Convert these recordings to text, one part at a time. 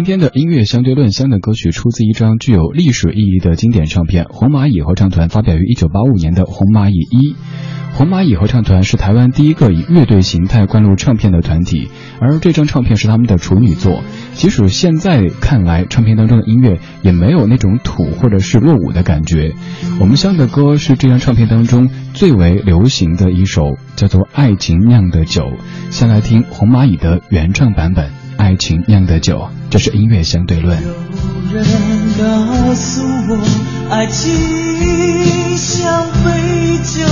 今天的音乐相对论香的歌曲出自一张具有历史意义的经典唱片——红蚂蚁合唱团发表于1985年的《红蚂蚁一》。红蚂蚁合唱团是台湾第一个以乐队形态灌录唱片的团体，而这张唱片是他们的处女作。即使现在看来，唱片当中的音乐也没有那种土或者是落伍的感觉。我们香的歌是这张唱片当中最为流行的一首，叫做《爱情酿的酒》。先来听红蚂蚁的原唱版本《爱情酿的酒》，这是音乐相对论。有人告诉我，爱情像杯酒。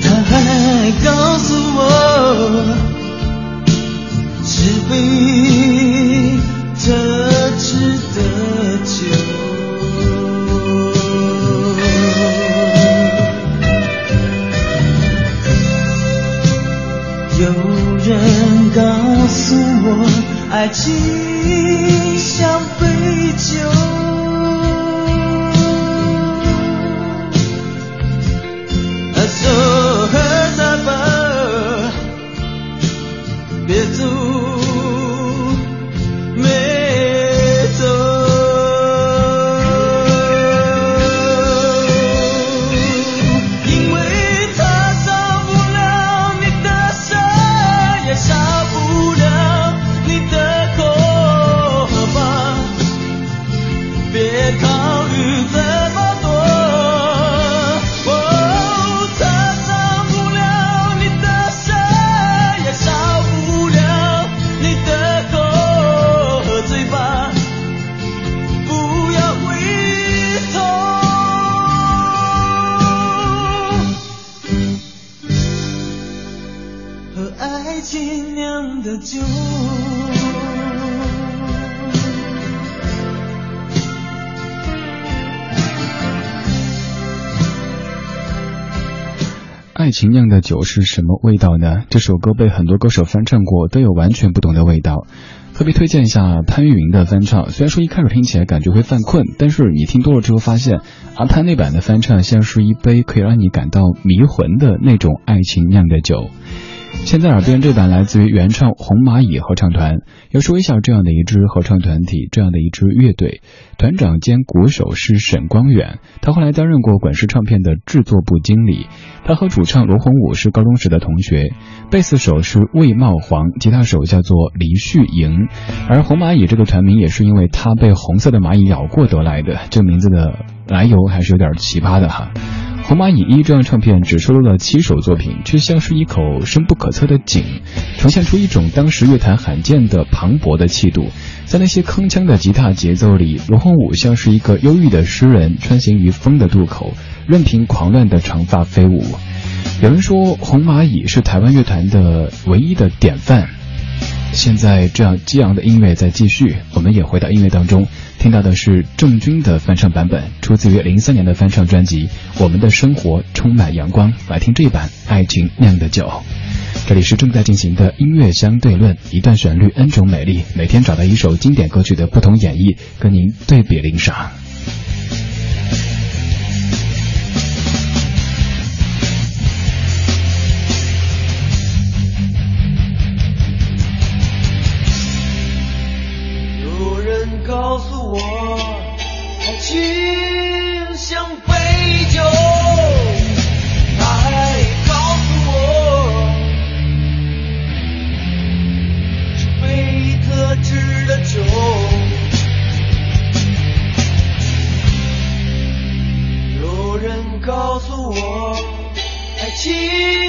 他还告诉我，有人告诉我，爱情像杯酒。爱情酿的酒是什么味道呢？这首歌被很多歌手翻唱过，都有完全不同的味道。特别推荐一下潘越云的翻唱，虽然说一开始听起来感觉会犯困，但是你听多了之后发现，阿潘那版的翻唱像是一杯可以让你感到迷魂的那种爱情酿的酒。现在耳边这版来自于原唱红蚂蚁合唱团。要说一下这样的一支合唱团体，这样的一支乐队，团长兼鼓手是沈光远，他后来担任过滚石唱片的制作部经理。他和主唱罗红武是高中时的同学，贝斯手是魏茂煌，吉他手叫做黎旭莹。而红蚂蚁这个团名也是因为他被红色的蚂蚁咬过得来的，这个名字的来由还是有点奇葩的哈。红蚂蚁一这张唱片只收录了七首作品，却像是一口深不可测的井，呈现出一种当时乐坛罕见的磅礴的气度。在那些铿锵的吉他节奏里，罗红武像是一个忧郁的诗人，穿行于风的渡口，任凭狂乱的长发飞舞。有人说，红蚂蚁是台湾乐坛的唯一的典范。现在这样激昂的音乐在继续，我们也回到音乐当中，听到的是郑钧的翻唱版本，出自于零三年的翻唱专辑《我们的生活充满阳光》，来听这一版《爱情酿的酒》。这里是正在进行的音乐相对论，一段旋律，n 种美丽，每天找到一首经典歌曲的不同演绎，跟您对比领赏。我，爱情